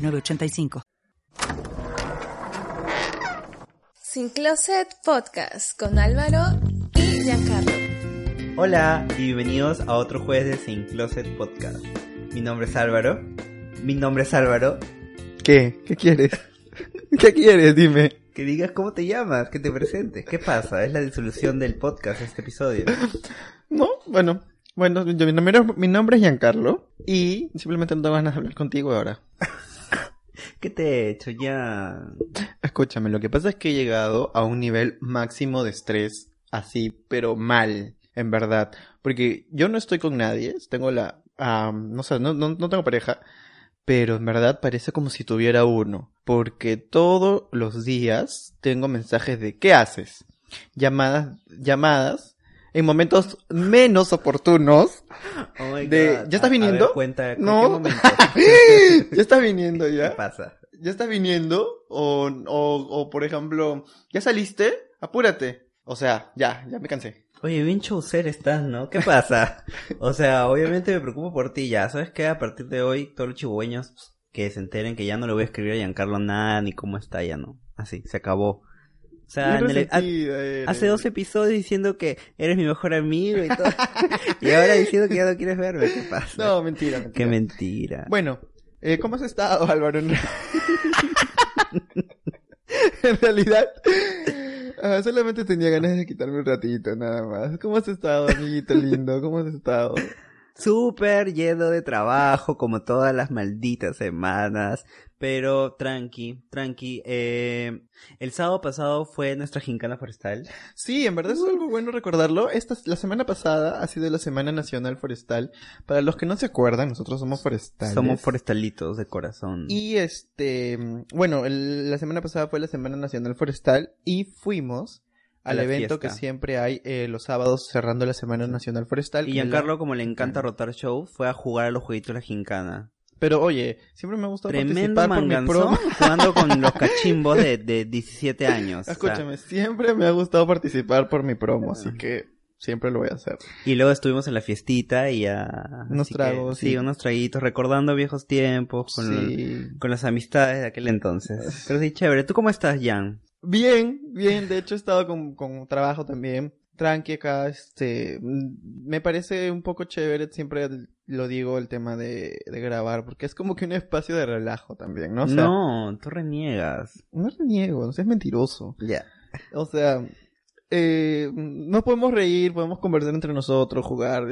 906985. Sin Closet Podcast con Álvaro y Giancarlo. Hola y bienvenidos a otro jueves de Sin Closet Podcast. Mi nombre es Álvaro. Mi nombre es Álvaro. ¿Qué? ¿Qué quieres? ¿Qué quieres? Dime. Que digas cómo te llamas, que te presentes. ¿Qué pasa? Es la disolución del podcast este episodio. No, bueno. Bueno, yo- mi, nombre, mi nombre es Giancarlo y simplemente no tengo ganas de hablar contigo ahora. ¿Qué te he hecho ya? Escúchame, lo que pasa es que he llegado a un nivel máximo de estrés así, pero mal, en verdad. Porque yo no estoy con nadie, tengo la... no sé, no, no, no tengo pareja, pero en verdad parece como si tuviera uno. Porque todos los días tengo mensajes de ¿qué haces? Llamadas, llamadas en momentos menos oportunos. Oh my De- God. ¿ya estás a viniendo? ver, cuenta, ¿en No. qué? ¿Ya está viniendo ¿Qué ya? pasa? ¿Ya está viniendo? O, o, o por ejemplo, ¿ya saliste? Apúrate. O sea, ya, ya me cansé. Oye, bien chaucer estás, ¿no? ¿Qué pasa? O sea, obviamente me preocupo por ti ya. ¿Sabes qué? A partir de hoy, todos los chihuahueños que se enteren que ya no le voy a escribir a Giancarlo nada, ni cómo está, ya no. Así, se acabó. O sea, Bien en el- ha- resentida eres. hace dos episodios diciendo que eres mi mejor amigo y todo. y ahora diciendo que ya no quieres verme. ¿Qué pasa? No, mentira, mentira. Qué mentira. Bueno, eh, ¿cómo has estado, Álvaro? En, realidad, ah, solamente tenía ganas de quitarme un ratito, nada más. ¿Cómo has estado, amiguito lindo? ¿Cómo has estado? Súper lleno de trabajo, como todas las malditas semanas. Pero tranqui, tranqui. Eh, el sábado pasado fue nuestra gincana forestal. Sí, en verdad es algo bueno recordarlo. Esta, la semana pasada ha sido la Semana Nacional Forestal. Para los que no se acuerdan, nosotros somos forestales. Somos forestalitos de corazón. Y este, bueno, el- la semana pasada fue la Semana Nacional Forestal y fuimos al evento fiesta. que siempre hay eh, los sábados cerrando la Semana Nacional Forestal. Y es la- Giancarlo, como le encanta rotar show, fue a jugar a los jueguitos de la gincana. Pero oye, siempre me ha gustado Tremendo participar por mi promo. jugando con los cachimbos de, de 17 años. o sea, Escúchame, siempre me ha gustado participar por mi promo, así que siempre lo voy a hacer. y luego estuvimos en la fiestita y ya... Unos que, tragos, sí, sí. unos traguitos, recordando viejos tiempos con, Sí. con las amistades de aquel entonces. Pero sí, chévere. ¿Tú cómo estás, Jan? Bien, bien, de hecho he estado con, con trabajo también. Tranqui acá, este, me parece un poco chévere, siempre lo digo, el tema de, de grabar, porque es como que un espacio de relajo también, ¿no? O sea, no, tú reniegas. no reniego, no seas mentiroso. Ya. O sea, eh, no podemos reír, podemos conversar entre nosotros, jugar.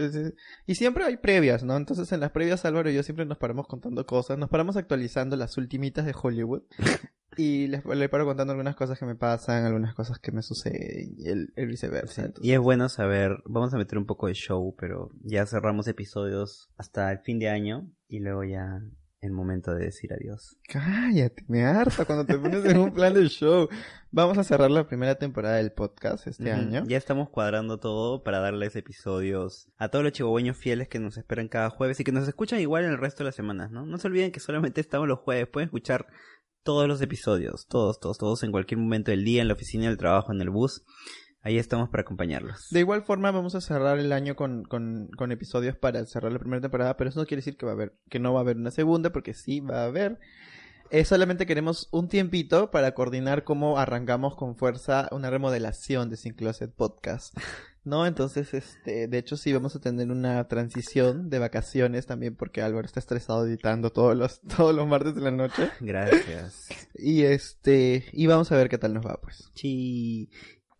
Y siempre hay previas, ¿no? Entonces en las previas Álvaro y yo siempre nos paramos contando cosas, nos paramos actualizando las ultimitas de Hollywood. Y les, le paro contando algunas cosas que me pasan, algunas cosas que me suceden, y el, el viceversa. Y es bueno saber, vamos a meter un poco de show, pero ya cerramos episodios hasta el fin de año y luego ya el momento de decir adiós. Cállate, me harta cuando te pones en un plan de show. Vamos a cerrar la primera temporada del podcast este año. Ya estamos cuadrando todo para darles episodios a todos los chihuahueños fieles que nos esperan cada jueves y que nos escuchan igual en el resto de las semanas, ¿no? No se olviden que solamente estamos los jueves, pueden escuchar todos los episodios, todos, todos, todos en cualquier momento del día, en la oficina, en el trabajo, en el bus. Ahí estamos para acompañarlos. De igual forma vamos a cerrar el año con, con, con episodios para cerrar la primera temporada, pero eso no quiere decir que va a haber, que no va a haber una segunda, porque sí va a haber. Eh, solamente queremos un tiempito para coordinar cómo arrancamos con fuerza una remodelación de Sin Closet Podcast. ¿No? Entonces, este, de hecho sí vamos a tener una transición de vacaciones también porque Álvaro está estresado editando todos los, todos los martes de la noche. Gracias. Y este, y vamos a ver qué tal nos va, pues. Sí.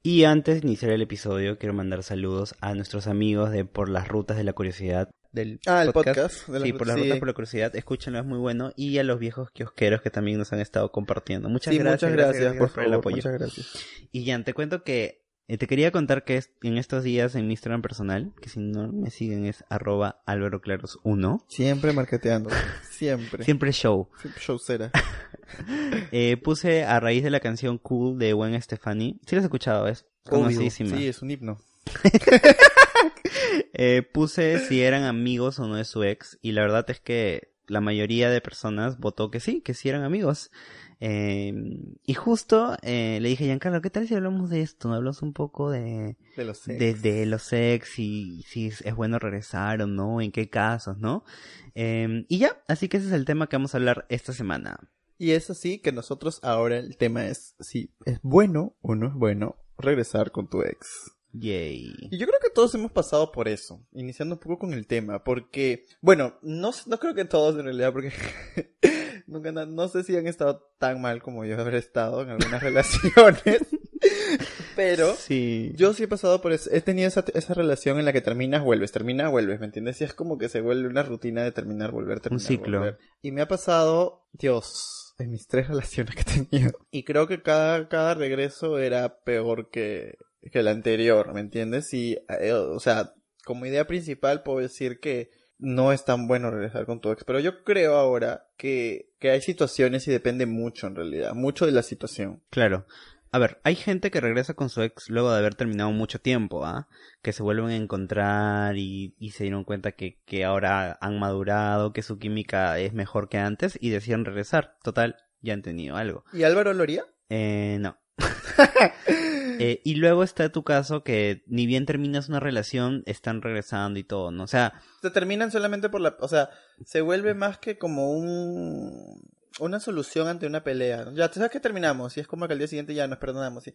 Y antes de iniciar el episodio, quiero mandar saludos a nuestros amigos de Por las Rutas de la Curiosidad del Ah, el podcast de la- sí, Por las sí. Rutas por la Curiosidad. Escúchenlo, es muy bueno. Y a los viejos kiosqueros que también nos han estado compartiendo. Muchas Sí, gracias. muchas gracias, por, el favor, apoyo. Muchas gracias. Y ya, te cuento que Eh, te quería contar que en estos días en mi Instagram personal, que si no me siguen es arroba alvaroclaros1, Siempre marketeando. Siempre. siempre show. Siempre showcera. Eh, puse a raíz de la canción Cool de Gwen Stefani. Sí la has escuchado, es conocidísima. Sí, es un himno. Eh, puse si eran amigos o no de su ex y la verdad es que la mayoría de personas votó que sí, que sí eran amigos. Eh, y justo eh, le dije Giancarlo, ¿qué tal si hablamos de esto? Hablamos un poco de, De los sex. de, de los ex y si es es bueno regresar o no, en qué casos, ¿no? Eh, y ya, así que ese es el tema que vamos a hablar esta semana. Y es así que nosotros ahora el tema es si es bueno o no es bueno regresar con tu ex. Yay. Y yo creo que todos hemos pasado por eso, iniciando un poco con el tema, porque, bueno, no, no creo que todos en realidad, porque nunca, no, no sé si han estado tan mal como yo haber estado en algunas relaciones, pero Sí. yo sí he pasado por eso, he tenido esa, esa relación en la que terminas, vuelves, terminas, vuelves, ¿me entiendes? Y es como que se vuelve una rutina de terminar, volver, terminar, ciclo. volver. Y me ha pasado, Dios, en mis tres relaciones que he tenido. Y creo que cada, cada regreso era peor que, que el anterior, ¿me entiendes? Y, eh, o sea, como idea principal puedo decir que no es tan bueno regresar con tu ex, pero yo creo ahora que, que hay situaciones y depende mucho en realidad, mucho de la situación. Claro. A ver, hay gente que regresa con su ex luego de haber terminado mucho tiempo, ¿ah? Que se vuelven a encontrar y, y se dieron cuenta que, que ahora han madurado, que su química es mejor que antes y deciden regresar. Total, ya han tenido algo. ¿Y Álvaro lo haría? Eh, no. Eh, y luego está tu caso que ni bien terminas una relación, están regresando y todo, ¿no? O sea, se terminan solamente por la, o sea, se vuelve más que como un una solución ante una pelea. Ya, tú sabes que terminamos y es como que al día siguiente ya nos perdonamos. Y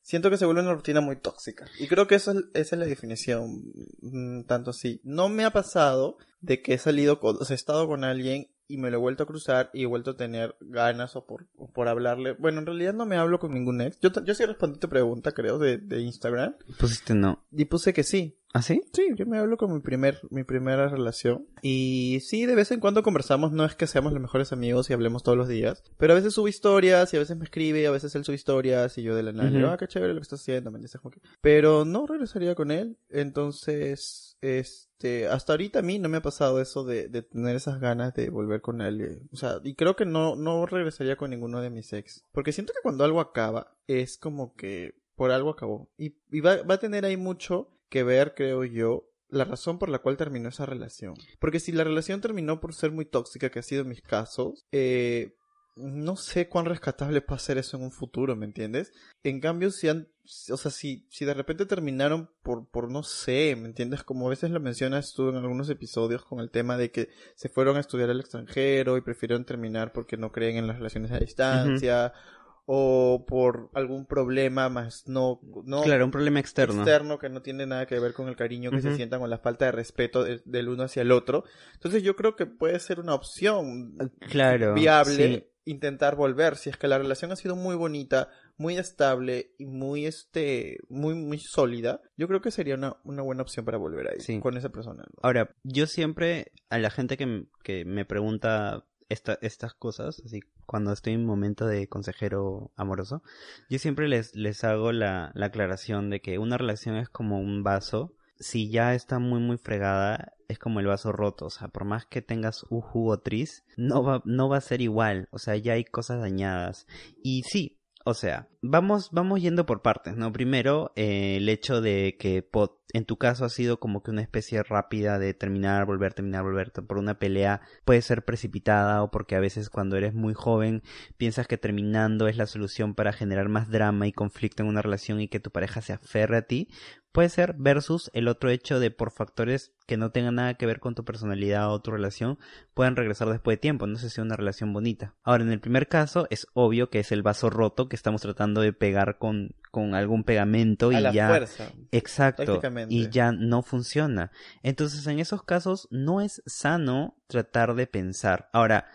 siento que se vuelve una rutina muy tóxica. Y creo que eso es, esa es la definición, mm, tanto así. No me ha pasado de que he salido, con, o sea, he estado con alguien y me lo he vuelto a cruzar y he vuelto a tener ganas o por, o por hablarle. Bueno, en realidad no me hablo con ningún ex. Yo, yo sí respondí tu pregunta, creo, de, de Instagram. pusiste no. Y puse que sí. ¿Ah, sí? Sí, yo me hablo con mi primer, mi primera relación. Y sí, de vez en cuando conversamos, no es que seamos los mejores amigos y hablemos todos los días. Pero a veces subo historias y a veces me escribe, a veces él sube historias y yo de la nada digo, Ujú. ah, qué chévere lo que estás haciendo, me dices que... Pero no regresaría con él. Entonces, este, hasta ahorita a mí no me ha pasado eso de, de tener esas ganas de volver con él. eh, O sea, y creo que no, no regresaría con ninguno de mis ex. Porque siento que cuando algo acaba, es como que por algo acabó. Y, y va, va a tener ahí mucho que ver, creo yo, la razón por la cual terminó esa relación. Porque si la relación terminó por ser muy tóxica, que ha sido mis casos, eh, no sé cuán rescatable puede ser eso en un futuro, ¿me entiendes? En cambio, si han, o sea, si, si de repente terminaron por, por no sé, ¿me entiendes? Como a veces lo mencionas tú en algunos episodios con el tema de que se fueron a estudiar al extranjero y prefirieron terminar porque no creen en las relaciones a distancia. O por algún problema más no, no Claro, un problema externo. externo que no tiene nada que ver con el cariño que se sientan o la falta de respeto de- del uno hacia el otro. Entonces yo creo que puede ser una opción Claro. viable sí. intentar volver si es que la relación ha sido muy bonita, muy estable y muy este muy muy sólida. Yo creo que sería una, una buena opción para volver ahí Sí. con esa persona. ¿no? Ahora, yo siempre, a la gente que, que me pregunta esta, estas cosas, así cuando estoy en momento de consejero amoroso, yo siempre les, les hago la, la aclaración de que una relación es como un vaso. Si ya está muy muy fregada, es como el vaso roto. O sea, por más que tengas un jugo tris, no va, no va a ser igual. O sea, ya hay cosas dañadas. Y sí, o sea, vamos, vamos yendo por partes, ¿no? Primero, eh, el hecho de que en tu caso ha sido como que una especie rápida de terminar, volver, terminar, volver por una pelea puede ser precipitada o porque a veces cuando eres muy joven piensas que terminando es la solución para generar más drama y conflicto en una relación y que tu pareja se aferre a ti. Puede ser versus el otro hecho de por factores que no tengan nada que ver con tu personalidad o tu relación puedan regresar después de tiempo. No sé si una relación bonita. Ahora, en el primer caso es obvio que es el vaso roto que estamos tratando de pegar con, con algún pegamento A y la ya... fuerza. Exacto. Y ya no funciona. Entonces, en esos casos, no es sano tratar de pensar. Ahora,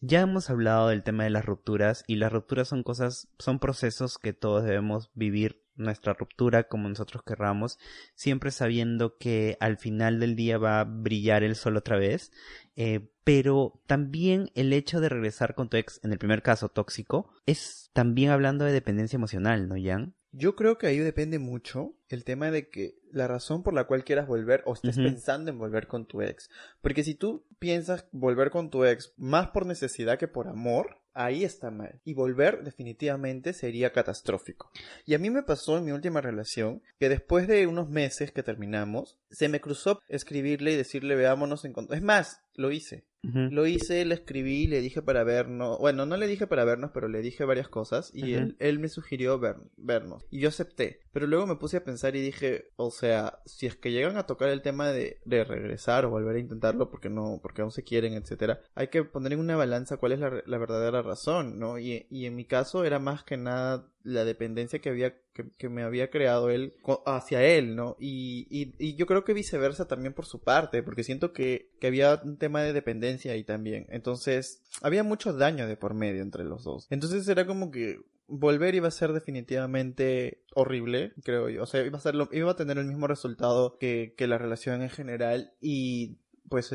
ya hemos hablado del tema de las rupturas y las rupturas son cosas, son procesos que todos debemos vivir nuestra ruptura como nosotros querramos, siempre sabiendo que al final del día va a brillar el sol otra vez, eh, pero también el hecho de regresar con tu ex, en el primer caso tóxico, es también hablando de dependencia emocional, ¿no, Jan? Yo creo que ahí depende mucho el tema de que la razón por la cual quieras volver o estés pensando en volver con tu ex. Porque si tú piensas volver con tu ex más por necesidad que por amor, ahí está mal. Y volver definitivamente sería catastrófico. Y a mí me pasó en mi última relación que después de unos meses que terminamos, se me cruzó escribirle y decirle veámonos en... con-". Es más, lo hice. Lo hice, le escribí, le dije para vernos. Bueno, no le dije para vernos, pero le dije varias cosas. Y él, él me sugirió ver, vernos. Y yo acepté. Pero luego me puse a pensar y dije, o sea, si es que llegan a tocar el tema de, de regresar o volver a intentarlo porque no, porque aún se quieren, etcétera, hay que poner en una balanza cuál es la, la verdadera razón, ¿no? Y, y en mi caso era más que nada la dependencia que había que, me había creado él hacia él, ¿no? Y, y, y yo creo que viceversa también por su parte, porque siento que, que había un tema de dependencia ahí también. Entonces, había mucho daño de por medio entre los dos. Entonces era como que volver iba a ser definitivamente horrible, creo yo. O sea, iba a, ser lo- iba a tener el mismo resultado que, que la relación en general y pues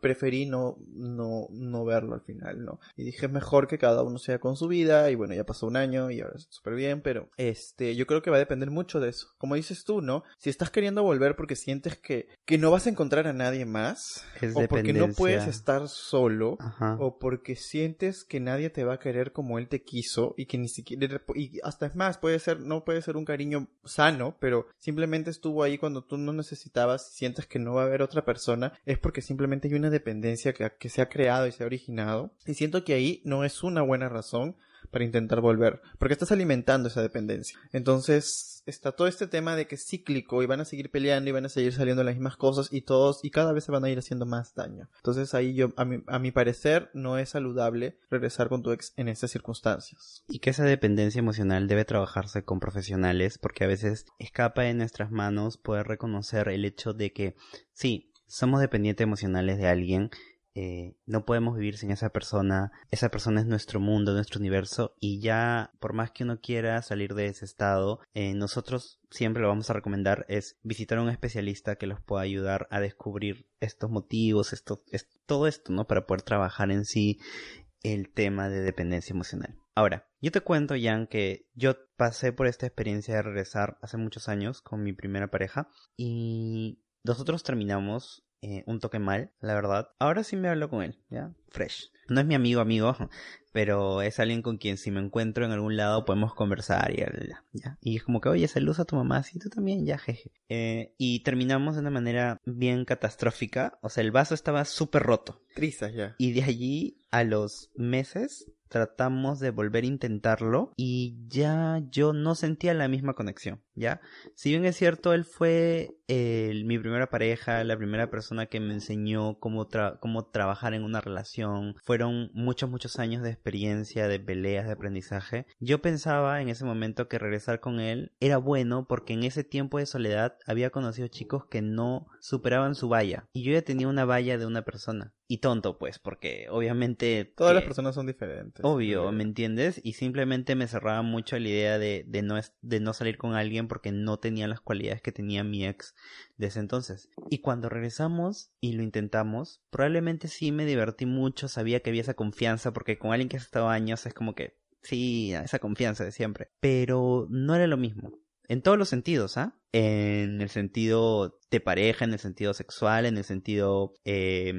preferí no, no, no verlo al final, ¿no? Y dije, es mejor que cada uno sea con su vida y bueno, ya pasó un año y ahora está súper bien, pero este, yo creo que va a depender mucho de eso. Como dices tú, ¿no? Si estás queriendo volver porque sientes que, que no vas a encontrar a nadie más Es o porque no puedes estar solo Ajá. o porque sientes que nadie te va a querer como él te quiso y que ni siquiera y hasta es más puede ser no puede ser un cariño sano pero simplemente estuvo ahí cuando tú no necesitabas y sientes que no va a haber otra persona es porque simplemente hay una dependencia que, se ha creado y se ha originado y siento que ahí no es una buena razón para intentar volver, porque estás alimentando esa dependencia. Entonces, está todo este tema de que es cíclico y van a seguir peleando y van a seguir saliendo las mismas cosas y todos y cada vez se van a ir haciendo más daño. Entonces, ahí yo a mi, a mi parecer no es saludable regresar con tu ex en estas circunstancias. Y que esa dependencia emocional debe trabajarse con profesionales porque a veces escapa de nuestras manos poder reconocer el hecho de que sí, somos dependientes emocionales de alguien, eh, no podemos vivir sin esa persona, esa persona es nuestro mundo, nuestro universo y ya por más que uno quiera salir de ese estado, eh, nosotros siempre lo vamos a recomendar es visitar a un especialista que los pueda ayudar a descubrir estos motivos, esto, es, todo esto, ¿no? Para poder trabajar en sí el tema de dependencia emocional. Ahora, yo te cuento, Jan, que yo pasé por esta experiencia de regresar hace muchos años con mi primera pareja y nosotros terminamos eh, un toque mal, la verdad. Ahora sí me hablo con él, ¿ya? Fresh. No es mi amigo amigo, pero es alguien con quien si me encuentro en algún lado podemos conversar y ya, ya. Y es como que, oye, saludos a tu mamá, sí, tú también, ya, jeje. Eh, y terminamos de una manera bien catastrófica, o sea, el vaso estaba súper roto. Trizas ya. Y de allí a los meses tratamos de volver a intentarlo y ya yo no sentía la misma conexión, ¿ya? Si bien es cierto, él fue el- mi primera pareja, la primera persona que me enseñó cómo, tra- cómo trabajar en una relación, fueron muchos, muchos años de experiencia, de peleas, de aprendizaje. Yo pensaba en ese momento que regresar con él era bueno porque en ese tiempo de soledad había conocido chicos que no superaban su valla y yo ya tenía una valla de una persona. Y tonto, pues, porque obviamente... Todas las personas son diferentes. Obvio, ¿me entiendes? Y simplemente me cerraba mucho la idea de, de, no, es- de no salir con alguien porque no tenía las cualidades que tenía mi ex de ese entonces. Y cuando regresamos y lo intentamos, probablemente sí me divertí mucho, sabía que había esa confianza porque con alguien que has estado años es como que, sí, esa confianza de siempre. Pero no era lo mismo. En todos los sentidos, ¿ah? En el sentido de pareja, en el sentido sexual, en el sentido eh,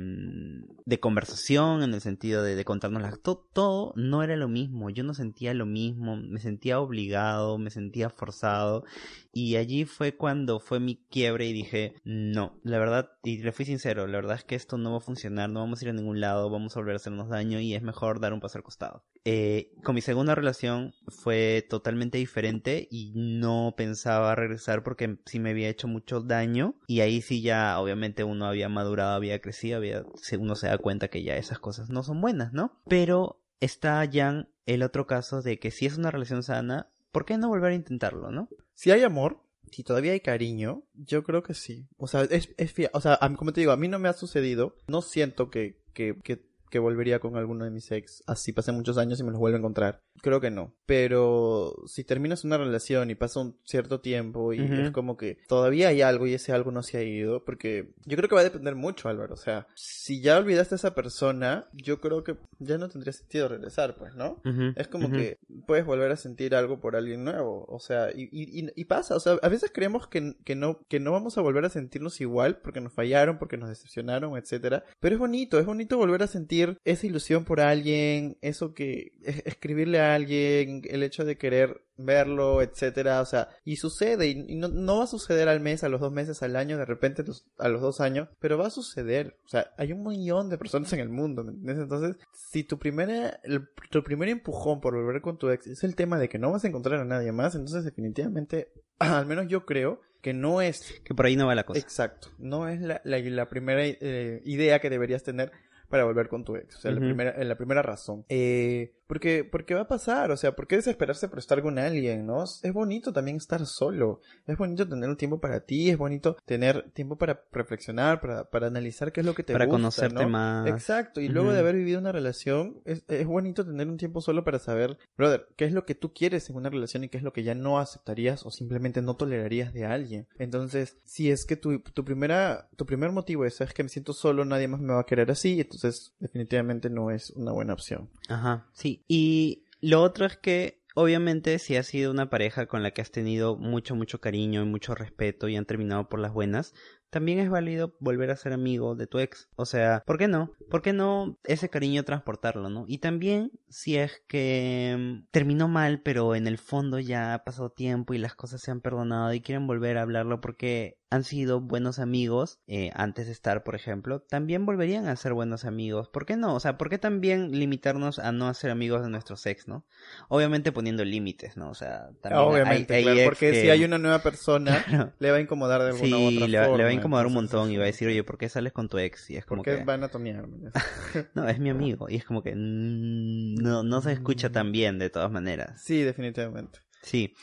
de conversación, en el sentido de, de contarnos las... to- todo no era lo mismo. Yo no sentía lo mismo. Me sentía obligado, me sentía forzado. Y allí fue cuando fue mi quiebre y dije, no, la verdad, y le fui sincero, la verdad es que esto no va a funcionar, no vamos a ir a ningún lado, vamos a volver a hacernos daño y es mejor dar un paso al costado. Eh, con mi segunda relación fue totalmente diferente y no pensaba regresar porque sí me había hecho mucho daño y ahí sí ya obviamente uno había madurado, había crecido, había, uno se da cuenta que ya esas cosas no son buenas, ¿no? Pero está ya el otro caso de que si es una relación sana, ¿por qué no volver a intentarlo, no? Si hay amor, si todavía hay cariño, yo creo que sí. O sea, es, es O sea, a mí, como te digo, a mí no me ha sucedido. No siento que, que, que, que volvería con alguno de mis ex, así pasen muchos años y me los vuelvo a encontrar. Creo que no. Pero si terminas una relación y pasa un cierto tiempo y Ujú. es como que todavía hay algo y ese algo no se ha ido, porque yo creo que va a depender mucho, Álvaro. O sea, si ya olvidaste a esa persona, yo creo que ya no tendría sentido regresar, pues, ¿no? Ujú, Es como ujú. que puedes volver a sentir algo por alguien nuevo. O sea, y, y, y- y pasa. O sea, a veces creemos que, que, no, que no vamos a volver a sentirnos igual porque nos fallaron, porque nos decepcionaron, etcétera. Pero es bonito, es bonito volver a sentir esa ilusión por alguien, eso que es- escribirle a alguien, el hecho de querer verlo, etcétera, o sea, y sucede, y, no, no va a suceder al mes, a los dos meses, al año, de repente a los dos años, pero va a suceder, o sea, hay un millón de personas en el mundo, ¿me entiendes? Entonces, si tu primera, el- tu primer empujón por volver con tu ex es el tema de que no vas a encontrar a nadie más, entonces definitivamente, al menos yo creo que no es Que por ahí no va la cosa. Exacto. No es la, la, la primera eh, idea que deberías tener para volver con tu ex. O sea, la, primera, la primera razón. Eh, porque, porque va a pasar. O sea, ¿por qué desesperarse por estar con alguien, no? Es bonito también estar solo. Es bonito tener un tiempo para ti. Es bonito tener tiempo para reflexionar, para, para analizar qué es lo que te para gusta, conocerte ¿no? más. Exacto, y luego de haber vivido una relación, es, es bonito tener un tiempo solo para saber, brother, qué es lo que tú quieres en una relación y qué es lo que ya no aceptarías o simplemente no tolerarías de alguien. Entonces, si es que tu, tu primera, tu primer motivo es, es que me siento solo, nadie más me va a querer así, entonces definitivamente no es una buena opción. Ajá, sí. Y lo otro es que, obviamente, si has sido una pareja con la que has tenido mucho, mucho cariño y mucho respeto y han terminado por las buenas, también es válido volver a ser amigo de tu ex. O sea, ¿por qué no? ¿Por qué no ese cariño transportarlo, no? Y también si es que mm, terminó mal, pero en el fondo ya ha pasado tiempo y las cosas se han perdonado y quieren volver a hablarlo porque han sido buenos amigos eh, antes de estar, por ejemplo, también volverían a ser buenos amigos. ¿Por qué no? O sea, ¿por qué también limitarnos a no ser amigos de nuestros ex, no? Obviamente poniendo límites, ¿no? O sea, también Obviamente, hay, hay claro, porque que- si hay una nueva persona, Claro. le va a incomodar de alguna Sí, u otra le, forma. le va a incomodar un montón y va a decir, oye, ¿por qué sales con tu ex? Y es como ¿Por qué que, van a tonearme? no, es mi amigo. Y es como que, mm, no, no se escucha tan bien de todas maneras. Sí, definitivamente. Sí,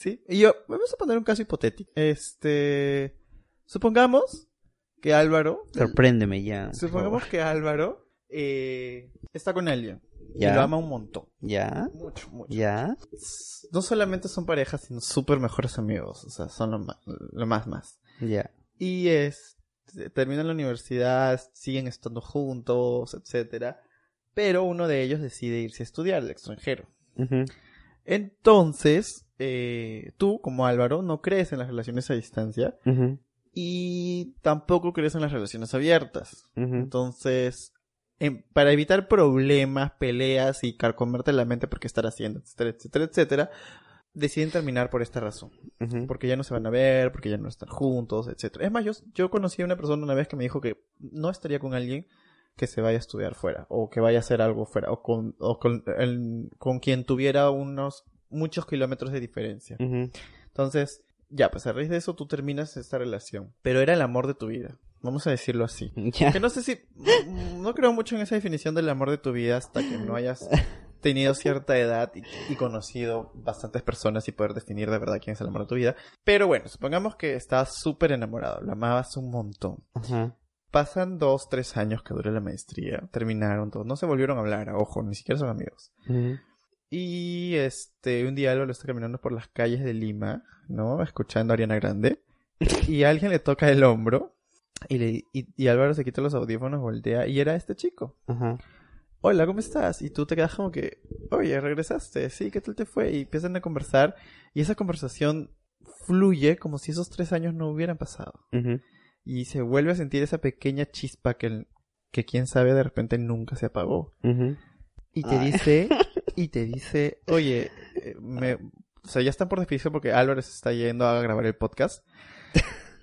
Sí. Y yo, vamos a poner un caso hipotético. Este, supongamos que Álvaro, sorpréndeme ya. supongamos que Álvaro eh, está con alguien Ya. y lo ama un montón. ¿Ya? Mucho, mucho. ¿Ya? No solamente son parejas, sino súper mejores amigos. O sea, son lo más, lo más, más. ¿Ya? Y es, terminan la universidad, siguen estando juntos, etcétera. Pero uno de ellos decide irse a estudiar al extranjero. Entonces, eh, tú, como Álvaro, no crees en las relaciones a distancia y tampoco crees en las relaciones abiertas. Entonces, em, para evitar problemas, peleas y carcomerte la mente porque estar haciendo, etcétera, etcétera, etcétera, deciden terminar por esta razón. Porque ya no se van a ver, porque ya no están juntos, etcétera. Es más, yo, yo conocí a una persona una vez que me dijo que no estaría con alguien que se vaya a estudiar fuera, o que vaya a hacer algo fuera, o con, o con, el- con quien tuviera unos muchos kilómetros de diferencia. Ujú. Entonces, ya, pues a raíz de eso tú terminas esta relación. Pero era el amor de tu vida. Vamos a decirlo así. Ya. Que no sé si. mm, No creo mucho en esa definición del amor de tu vida hasta que no hayas tenido cierta edad y, y conocido bastantes personas y poder definir de verdad quién es el amor de tu vida. Pero bueno, supongamos que estabas súper enamorado, lo amabas un montón. Ajá. Pasan dos, tres años que dura la maestría, terminaron todos, no se volvieron a hablar, ojo, ni siquiera son amigos. Ujú. Y este, un día Álvaro está caminando por las calles de Lima, ¿no? Escuchando a Ariana Grande. Y alguien le toca el hombro. Y, le, y, y Álvaro se quita los audífonos, voltea. Y era este chico. Ajá. Hola, ¿cómo estás? Y tú te quedas como que, oye, regresaste. Sí, ¿qué tal te fue? Y empiezan a conversar. Y esa conversación fluye como si esos tres años no hubieran pasado. Ujú. Y se vuelve a sentir esa pequeña chispa que, que quién sabe de repente nunca se apagó. Ujú. Y te Ay. dice, y te dice, oye, eh, me, o sea, ya están por despedirse porque Álvaro se está yendo a grabar el podcast.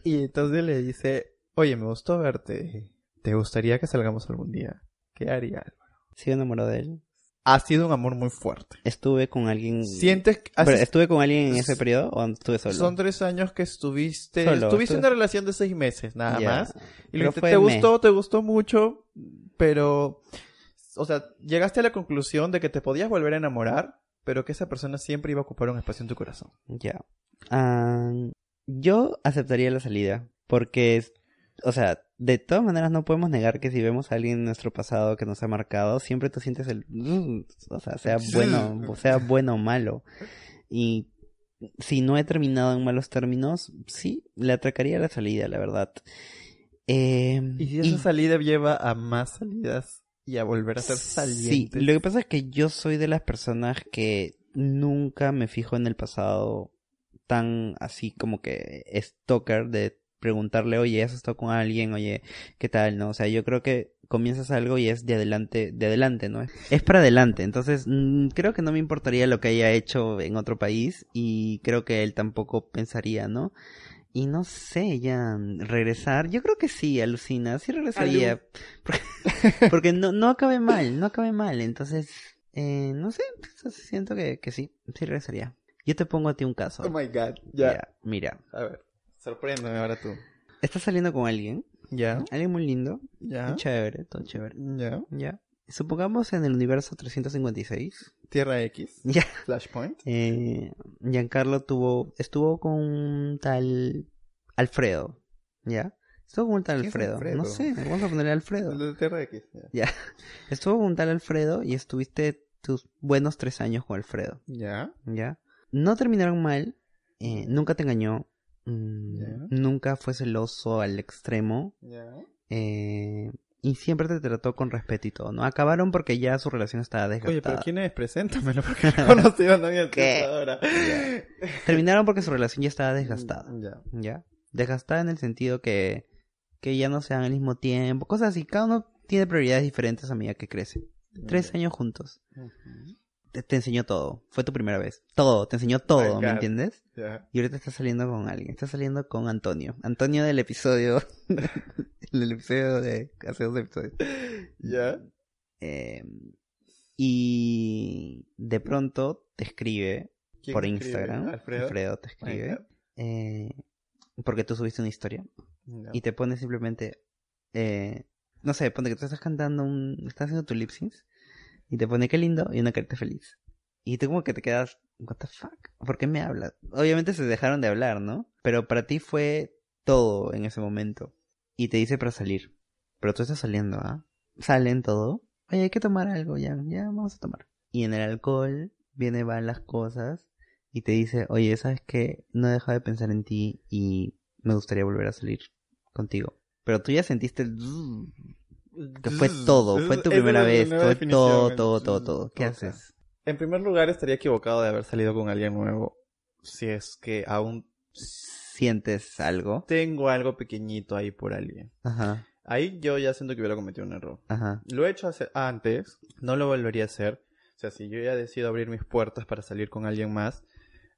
Y entonces le dice, oye, me gustó verte. ¿Te gustaría que salgamos algún día? ¿Qué haría Álvaro? Sigo enamorado de él. Ha sido un amor muy fuerte. Estuve con alguien. ¿Sientes que has- ¿Estuve con alguien en ese periodo o estuve solo? son tres años que estuviste, Solo, estuviste estuve- una relación de seis meses, nada más. Y Pero fue te gustó, te gustó mucho, pero, o sea, llegaste a la conclusión de que te podías volver a enamorar, pero que esa persona siempre iba a ocupar un espacio en tu corazón. Ya. Ah, yo aceptaría la salida. Porque, es- o sea, de todas maneras no podemos negar que si vemos a alguien en nuestro pasado que nos ha marcado, siempre tú sientes el... O sea, sea bueno, o sea bueno o malo. Y si no he terminado en malos términos, sí, le atracaría la salida, la verdad. Eh, Y si esa salida lleva a más salidas y a volver a ser Sí, salientes. lo que pasa es que yo soy de las personas que nunca me fijo en el pasado tan así como que stalker de preguntarle, oye, ¿has estado con alguien? Oye, ¿qué tal? ¿No? O sea, yo creo que comienzas algo y es de adelante, de adelante, ¿no? Es para adelante. Entonces, mm, creo que no me importaría lo que haya hecho en otro país y creo que él tampoco pensaría, ¿no? Y no sé, ya regresar, yo creo que sí, alucina, sí regresaría. Porque, porque no, no acabe mal, no acabe mal. Entonces, eh, no sé, siento que, que sí, sí regresaría. Yo te pongo a ti un caso. Oh my god. Ya. Ya, mira, A ver. Sorpréndeme ahora tú. estás saliendo con alguien, Ya. alguien muy lindo, Ya. muy chévere, todo chévere. Ya. Ya. Supongamos en el universo 356. Tierra X. Ya. Flashpoint. Eh, Giancarlo tuvo, estuvo con un tal Alfredo. ¿Ya? Estuvo con un tal ¿Quién es Alfredo. Alfredo? No sé, vamos a ponerle Alfredo. El de Tierra X. Ya. Ya. Estuvo con un tal Alfredo y estuviste tus buenos tres años con Alfredo. Ya. ¿Ya? No terminaron mal. eh, nunca te engañó. mm. Nunca fue celoso al extremo. Ya. eh, y siempre te trató con respeto y todo, ¿no? Acabaron porque ya su relación estaba desgastada. Oye, pero ¿quién es? Preséntamelo porque no conocido a nadie ahora. Terminaron porque su relación ya estaba desgastada. Ya. ¿Ya? Desgastada en el sentido que, que ya no se dan al mismo tiempo, cosas así. Cada uno tiene prioridades diferentes a medida que crece. Tres años juntos. Ujú. Te, te enseñó todo. Fue tu primera vez. Todo, te enseñó todo, ¿me entiendes? Ya. Y ahorita estás saliendo con alguien. Estás saliendo con Antonio. Antonio del episodio. del episodio de hace dos episodios. Ya. Eh, y de pronto te escribe ¿Quién por? Instagram. Alfredo. te escribe. Eh, porque tú subiste una historia. Y te pone simplemente, eh, no sé, pone que tú estás cantando un, estás haciendo tu lip sync y te pone qué lindo y una carita feliz. Y tú como que te quedas, what the fuck, ¿por qué me hablas? Obviamente se dejaron de hablar, ¿no? Pero para ti fue todo en ese momento. Y te dice para salir. Pero tú estás saliendo, ¿ah? Salen todo. Oye, hay que tomar algo, ya, ya vamos a tomar. Y en el alcohol viene, van las cosas y te dice, oye, ¿sabes qué? No he dejado de pensar en ti y me gustaría volver a salir contigo. Pero tú ya sentiste el... que fue todo, fue tu primera vez, fue todo, todo, todo, todo. ¿Qué haces? En primer lugar, estaría equivocado de haber salido con alguien nuevo. Si es que aún ¿Sientes algo? tengo algo pequeñito ahí por alguien. Ajá, Ahí yo ya siento que hubiera cometido un error. ajá. Lo he hecho hace- antes, no lo volvería a hacer. O sea, si yo ya decido abrir mis puertas para salir con alguien más,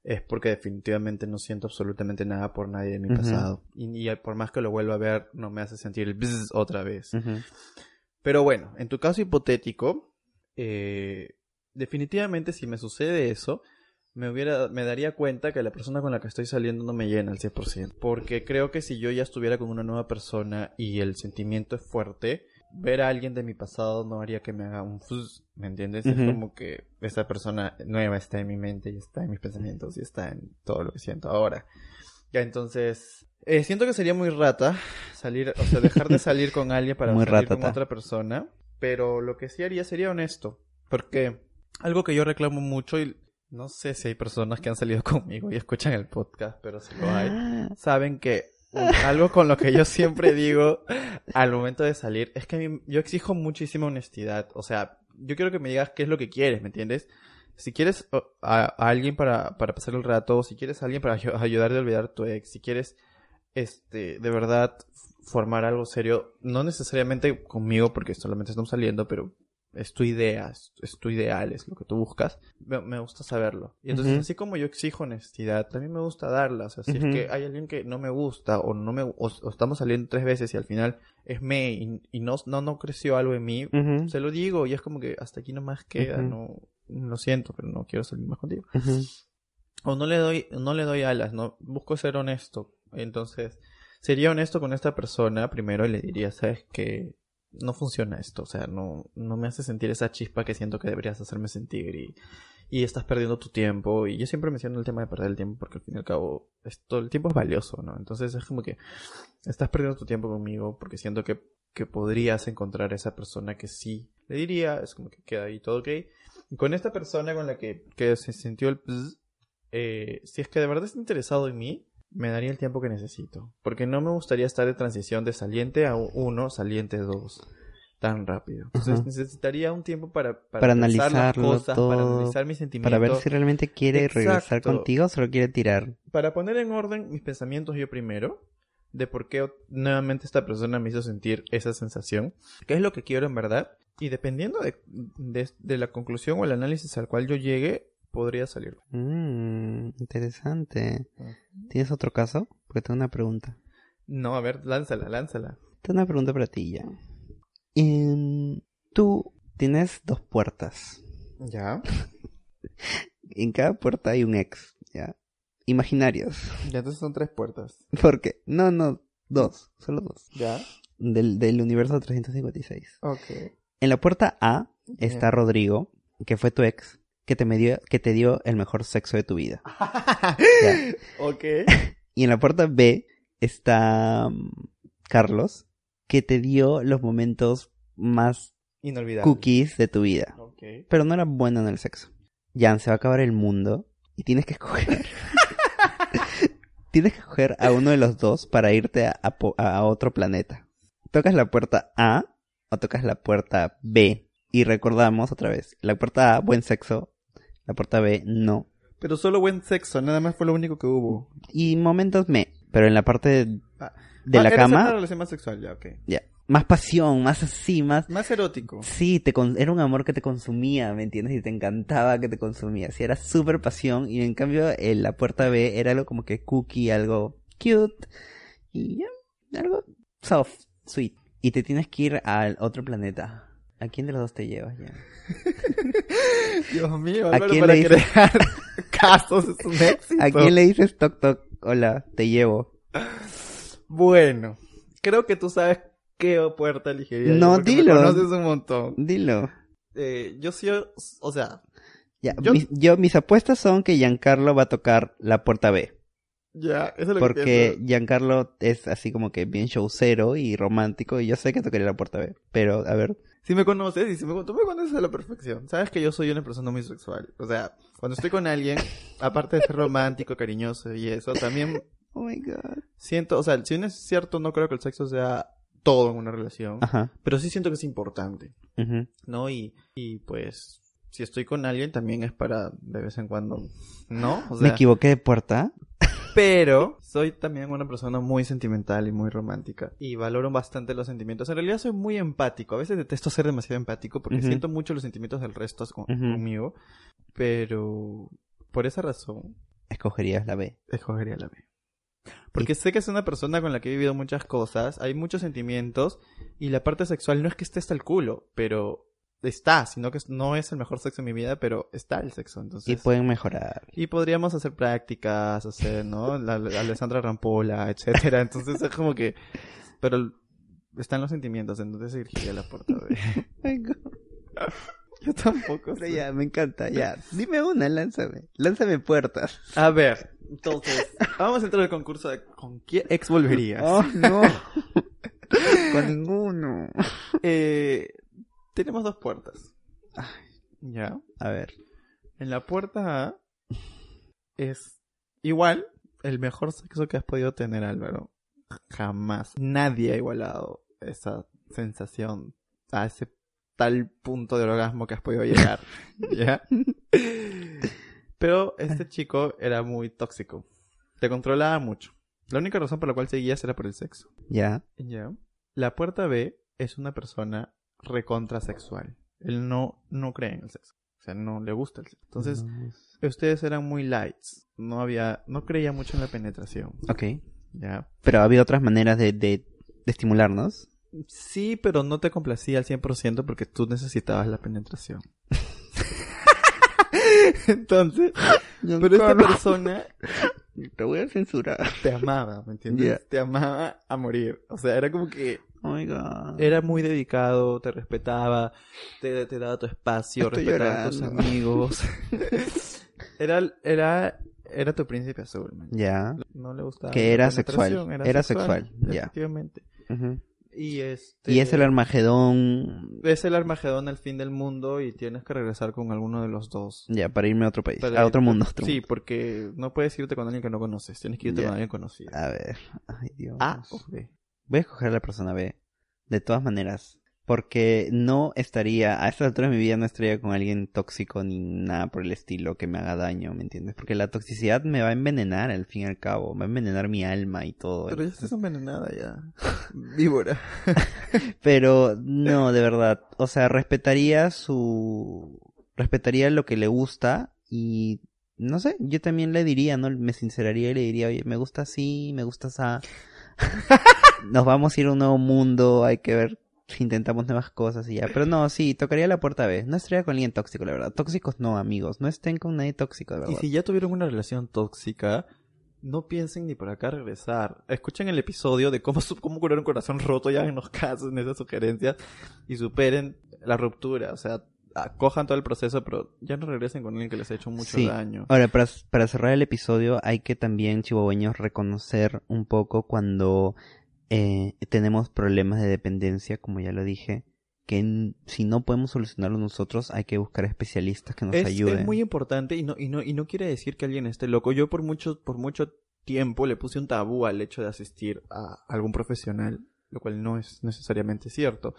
es porque definitivamente no siento absolutamente nada por nadie de mi pasado. Y, y por más que lo vuelva a ver, no me hace sentir el bzz otra vez. ujú. Pero bueno, en tu caso hipotético, eh, definitivamente si me sucede eso, me, hubiera, me daría cuenta que la persona con la que estoy saliendo no me llena al 100%. Porque creo que si yo ya estuviera con una nueva persona y el sentimiento es fuerte, ver a alguien de mi pasado no haría que me haga un fuzz, ¿me entiendes? Es como que esa persona nueva está en mi mente y está en mis pensamientos y está en todo lo que siento ahora. Ya entonces, eh, siento que sería muy rata salir, o sea, dejar de salir con alguien para Muy salir con otra persona, pero lo que sí haría sería honesto, porque algo que yo reclamo mucho y no sé si hay personas que han salido conmigo y escuchan el podcast, pero si lo hay, saben que algo con lo que yo siempre digo al momento de salir es que yo exijo muchísima honestidad. O sea, yo quiero que me digas qué es lo que quieres, ¿me entiendes? Si quieres a, alguien para, para pasar el rato, si quieres a alguien para ayu- ayudarte a olvidar tu ex, si quieres, este, de verdad, formar algo serio, no necesariamente conmigo porque solamente estamos saliendo, pero es tu idea, es, tu ideal, es lo que tú buscas, me, me gusta saberlo. Y entonces, Ujú. así como yo exijo honestidad, también me gusta darla. O sea, si Ujú. es que hay alguien que no me gusta o no me o, o estamos saliendo tres veces y al final es me y, y no, no, no creció algo en mí, Ujú, se lo digo y es como que hasta aquí nomás queda, no lo siento, pero no quiero salir más contigo. O no le doy, no le doy alas, no busco ser honesto. Entonces, sería honesto con esta persona primero y le diría, sabes que no funciona esto, o sea, no, no me hace sentir esa chispa que siento que deberías hacerme sentir y, y estás perdiendo tu tiempo. Y yo siempre menciono el tema de perder el tiempo porque al fin y al cabo esto, el tiempo es valioso, ¿no? Entonces es como que estás perdiendo tu tiempo conmigo porque siento que, que podrías encontrar a esa persona que sí le diría, es como que queda ahí todo ok. Y con esta persona con la que, que se sintió el eh, si es que de verdad está interesado en mí, me daría el tiempo que necesito. Porque no me gustaría estar de transición de saliente a uno, saliente dos tan rápido. Entonces Ajá. necesitaría un tiempo para, Para pensar las analizarlo cosas, para todo, analizar mis sentimientos, Para ver si realmente quiere regresar contigo o solo quiere tirar. para poner en orden mis pensamientos yo primero, de por qué nuevamente esta persona me hizo sentir esa sensación, qué es lo que quiero en verdad, y dependiendo de, de, de la conclusión o el análisis al cual yo llegue, podría salir. Mmm, interesante. ¿Tienes otro caso? Porque tengo una pregunta. No, a ver, lánzala, lánzala. Tengo una pregunta para ti ya. Em, tú tienes dos puertas. Ya, En cada puerta hay un ex, ¿ya? Imaginarios. ya entonces son tres puertas. ¿Por qué? No, no, dos, solo dos. Ya, Del, del universo 356. ok. En la puerta A está. Rodrigo, que fue tu ex, que te, me dio, que te dio el mejor sexo de tu vida. Ok. Y en la puerta B está mm, Carlos, que te dio los momentos más Inolvidable. cookies de tu vida. Pero no era bueno en el sexo. Jan, se va a acabar el mundo y tienes que escoger. tienes que escoger a uno de los dos para irte a, a otro planeta. Tocas la puerta A o tocas la puerta B. Y recordamos otra vez, la puerta A, buen sexo. La puerta B, no. Pero solo buen sexo, nada más fue lo único que hubo. Y momentos me. Pero en la parte de, Ah. de la cama, una relación más sexual, ya, ok. ya. Más pasión, más así, más... Más erótico. Sí, te con- era un amor que te consumía, ¿me entiendes? Y te encantaba que te consumía. Sí, era súper pasión. Y en cambio, en la puerta B era algo como que cookie, algo cute. Y ya, algo soft, sweet. Y te tienes que ir al otro planeta. ¿A quién de los dos te llevas ya? Dios mío, ¿A Álvaro, quién para le dices? crear casos es un éxito. ¿A quién le dices toc toc? Hola, te llevo. Bueno, creo que tú sabes qué puerta elegiría. yo, No, porque dilo. Me conoces un montón. Dilo. Eh, yo sí, o sea, Ya, Yo- mis, yo, mis apuestas son que Giancarlo va a tocar la puerta B. ya, eso es lo que Porque pienso. Giancarlo es así como que bien showcero y romántico y yo sé que tocaría la puerta B. Pero, a ver, Si me conoces, y si me, tú me conoces a la perfección. Sabes que yo soy una persona muy sexual. O sea, cuando estoy con alguien, aparte de ser romántico, cariñoso y eso, también oh my god. siento, o sea, si bien es cierto, no creo que el sexo sea todo en una relación, Ajá. pero sí siento que es importante. ujú. ¿no? Y, y pues, si estoy con alguien también es para de vez en cuando, ¿no? O Me sea, equivoqué de puerta. Pero soy también una persona muy sentimental y muy romántica y valoro bastante los sentimientos. En realidad soy muy empático. A veces detesto ser demasiado empático porque siento mucho los sentimientos del resto con- conmigo, pero por esa razón Escogerías la B. escogería la B. Porque sé que es una persona con la que he vivido muchas cosas, hay muchos sentimientos y la parte sexual no es que esté hasta el culo, pero está, sino que no es el mejor sexo en mi vida, pero está el sexo, Y entonces. pueden mejorar. Y podríamos hacer prácticas, hacer, ¿no? La, la Alessandra Rampola, etcétera. Entonces es como que, pero están los sentimientos, entonces elegiría la puerta de. Yo tampoco. Pero ya, me encanta, ya. Dime una, lánzame. Lánzame puertas. A ver, entonces, vamos a entrar al concurso de ¿con quién ex volverías? Oh, no. Con ninguno. Eh, tenemos dos puertas. Ya. A ver. En la puerta A es igual el mejor sexo que has podido tener, Álvaro. Jamás. Nadie ha igualado esa sensación a ese tal punto de orgasmo que has podido llegar. ¿Ya? Pero este chico era muy tóxico. Te controlaba mucho. La única razón por la cual seguías era por el sexo. Ya. Ya. La puerta B es una persona recontrasexual. Él no, no cree en el sexo. O sea, no le gusta el sexo. Entonces, ustedes eran muy lights. No había, no creía mucho en la penetración. Ok. Ya. Pero había otras maneras de, de, de estimularnos. Sí, pero no te complacía al 100% porque tú necesitabas la penetración. Entonces, pero esta persona Te voy a censurar. te amaba, ¿me entiendes? Te amaba a morir. O sea, era como que Oh my god. Era muy dedicado, te respetaba, te, te daba tu espacio, Estoy respetaba a tus llorando. amigos. era, era, era tu príncipe azul, man. Ya. No le gustaba. Que era sexual, era sexual, ya. Efectivamente. Ujú. Y este... Y es el Armagedón. Es el Armagedón al fin del mundo y tienes que regresar con alguno de los dos. Ya, para irme a otro país. Para a otro mundo. otro Sí, mundo. porque no puedes irte con alguien que no conoces. Tienes que irte Ya. con alguien conocido. A ver. Ay, Dios. Ah, o B. Voy a escoger a la persona B. De todas maneras. Porque no estaría, a esta altura de mi vida no estaría con alguien tóxico ni nada por el estilo que me haga daño, ¿me entiendes? Porque la toxicidad me va a envenenar al fin y al cabo, va a envenenar mi alma y todo. Pero ya estás envenenada ya. Víbora. Pero no, de verdad. O sea, respetaría su... Respetaría lo que le gusta y... No sé, yo también le diría, ¿no? Me sinceraría y le diría, oye, me gusta así, me gusta esa... Nos vamos a ir a un nuevo mundo, hay que ver si intentamos nuevas cosas y ya. Pero no, sí, tocaría la puerta B. No estaría con alguien tóxico, la verdad. Tóxicos no, amigos. No estén con nadie tóxico, de verdad. Y si ya tuvieron una relación tóxica, no piensen ni por acá regresar. Escuchen el episodio de cómo, cómo curar un corazón roto, ya en los casos, en esas sugerencias, y superen la ruptura. O sea, acojan todo el proceso, pero ya no regresen con alguien que les ha hecho mucho Sí. daño. Ahora, para, para cerrar el episodio, hay que también, chihuahueños, reconocer un poco cuando eh, tenemos problemas de dependencia, como ya lo dije, que si no podemos solucionarlo nosotros, hay que buscar especialistas que nos es, ayuden. es muy importante y no, y no, y no quiere decir que alguien esté loco. Yo por mucho, por mucho tiempo le puse un tabú al hecho de asistir a algún profesional, lo cual no es necesariamente cierto.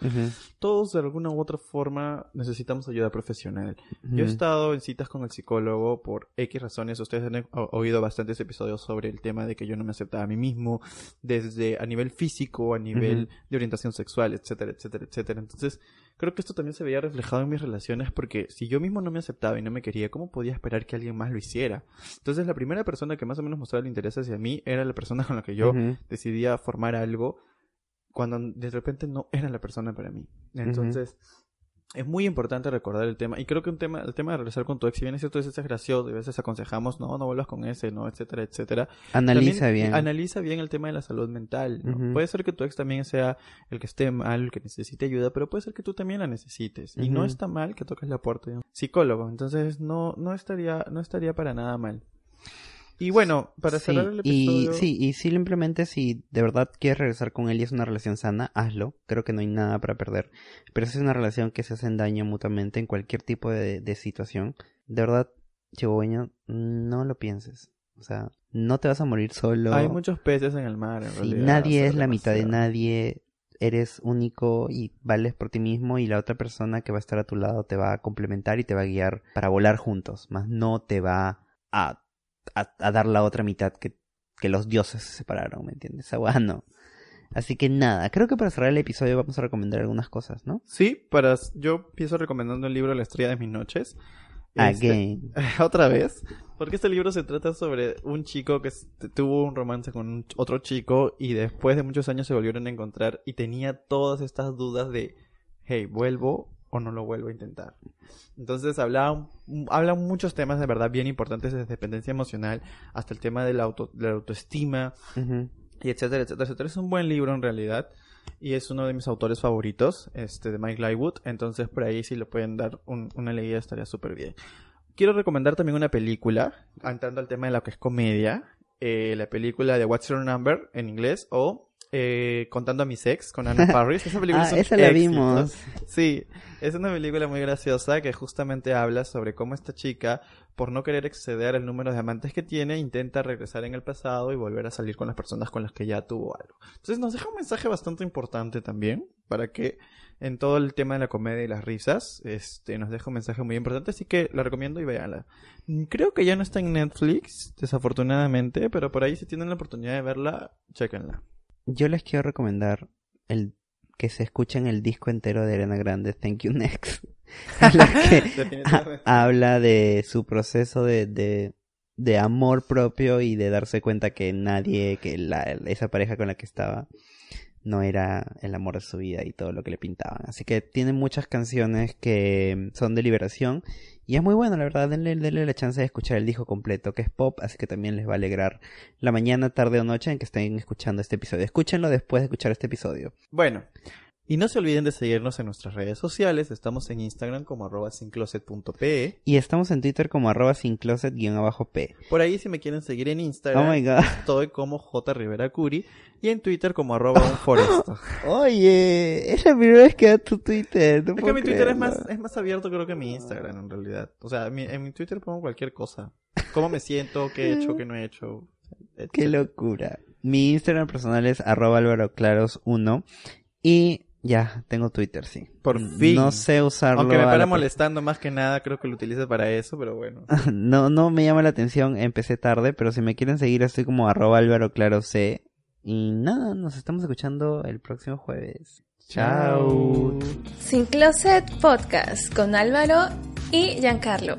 Todos de alguna u otra forma necesitamos ayuda profesional. Yo he estado en citas con el psicólogo por X razones. Ustedes han oído bastantes episodios sobre el tema de que yo no me aceptaba a mí mismo, desde a nivel físico, a nivel de orientación sexual, etcétera, etcétera, etcétera. Entonces, creo que esto también se veía reflejado en mis relaciones porque si yo mismo no me aceptaba y no me quería, ¿cómo podía esperar que alguien más lo hiciera? Entonces, la primera persona que más o menos mostraba el interés hacia mí era la persona con la que yo decidía formar algo cuando de repente no era la persona para mí. Entonces, es muy importante recordar el tema. Y creo que un tema, el tema de regresar con tu ex, si bien es cierto, a veces es gracioso, y a veces aconsejamos, no, no vuelvas con ese, no, etcétera, etcétera. Analiza También bien. Analiza bien el tema de la salud mental. Puede ser que tu ex también sea el que esté mal, el que necesite ayuda, pero puede ser que tú también la necesites. Y no está mal que toques la puerta de un psicólogo. Entonces, no, no estaría, no estaría para nada mal. Y bueno, para Sí, cerrar el y episodio. sí, y simplemente si de verdad quieres regresar con él y es una relación sana, hazlo. Creo que no hay nada para perder. Pero si es una relación que se hacen daño mutuamente en cualquier tipo de, de situación, de verdad, chihuahueño, no lo pienses. O sea, no te vas a morir solo. Hay muchos peces en el mar, en Si realidad. nadie es la mitad de nadie, eres único y vales por ti mismo y la otra persona que va a estar a tu lado te va a complementar y te va a guiar para volar juntos, más no te va a, a, a dar la otra mitad que, que los dioses se separaron, ¿me entiendes? Hueá no. Así que nada, creo que para cerrar el episodio vamos a recomendar algunas cosas, ¿no? Sí, para yo empiezo recomendando el libro La estrella de mis noches. Este, Again. otra vez, porque este libro se trata sobre un chico que tuvo un romance con otro chico y después de muchos años se volvieron a encontrar y tenía todas estas dudas de, hey, ¿vuelvo o no lo vuelvo a intentar? Entonces habla, habla muchos temas de verdad bien importantes desde dependencia emocional hasta el tema de la, auto, de la autoestima, y etcétera, etcétera, etcétera. Es un buen libro en realidad y es uno de mis autores favoritos, este de Mike Lightwood, entonces por ahí si le pueden dar un- una leída estaría súper bien. Quiero recomendar también una película, entrando al tema de lo que es comedia, eh, la película de What's Your Number en inglés o eh, Contando a mis ex con Anna Parris. Esa película Ah, es un esa la éxito. vimos. Sí, es una película muy graciosa que justamente habla sobre cómo esta chica, por no querer exceder el número de amantes que tiene, intenta regresar en el pasado y volver a salir con las personas con las que ya tuvo algo. Entonces nos deja un mensaje bastante importante también, para que en todo el tema de la comedia y las risas, este, nos deja un mensaje muy importante, así que la recomiendo y véanla. Creo que ya no está en Netflix, desafortunadamente, pero por ahí si tienen la oportunidad de verla, chéquenla. Yo les quiero recomendar el que se escuchen el disco entero de Arena Grande, Thank You Next. En la que ha- habla de su proceso de, de, de amor propio y de darse cuenta que nadie, que la, esa pareja con la que estaba no era el amor de su vida y todo lo que le pintaban. Así que tiene muchas canciones que son de liberación Y es muy bueno, la verdad, denle, denle la chance de escuchar el disco completo, que es pop, así que también les va a alegrar la mañana, tarde o noche en que estén escuchando este episodio. Escúchenlo después de escuchar este episodio. Bueno, y no se olviden de seguirnos en nuestras redes sociales. Estamos en Instagram como arroba sincloset.pe. Y estamos en Twitter como arroba sincloset-p. Por ahí si me quieren seguir en Instagram, Oh my god. estoy como J. Rivera Curi. Y en Twitter como arroba un foresto. Oye, es la primera vez que da tu Twitter. no Es que mi Twitter es más, es más abierto creo que mi Instagram en realidad. O sea, mi- en mi Twitter pongo cualquier cosa. Cómo me siento, qué he hecho, qué no he hecho. Qué locura. Mi Instagram personal es arroba alvaroclaros1. Y ya, tengo Twitter, sí. Por fin. No sé usarlo. Aunque me para la- molestando más que nada, creo que lo utilice para eso, pero bueno. No, no me llama la atención, empecé tarde, pero si me quieren seguir estoy como arroba alvaroclarosc. Y nada, nos estamos escuchando el próximo jueves. Chao. Sin Closet Podcast con Álvaro y Giancarlo.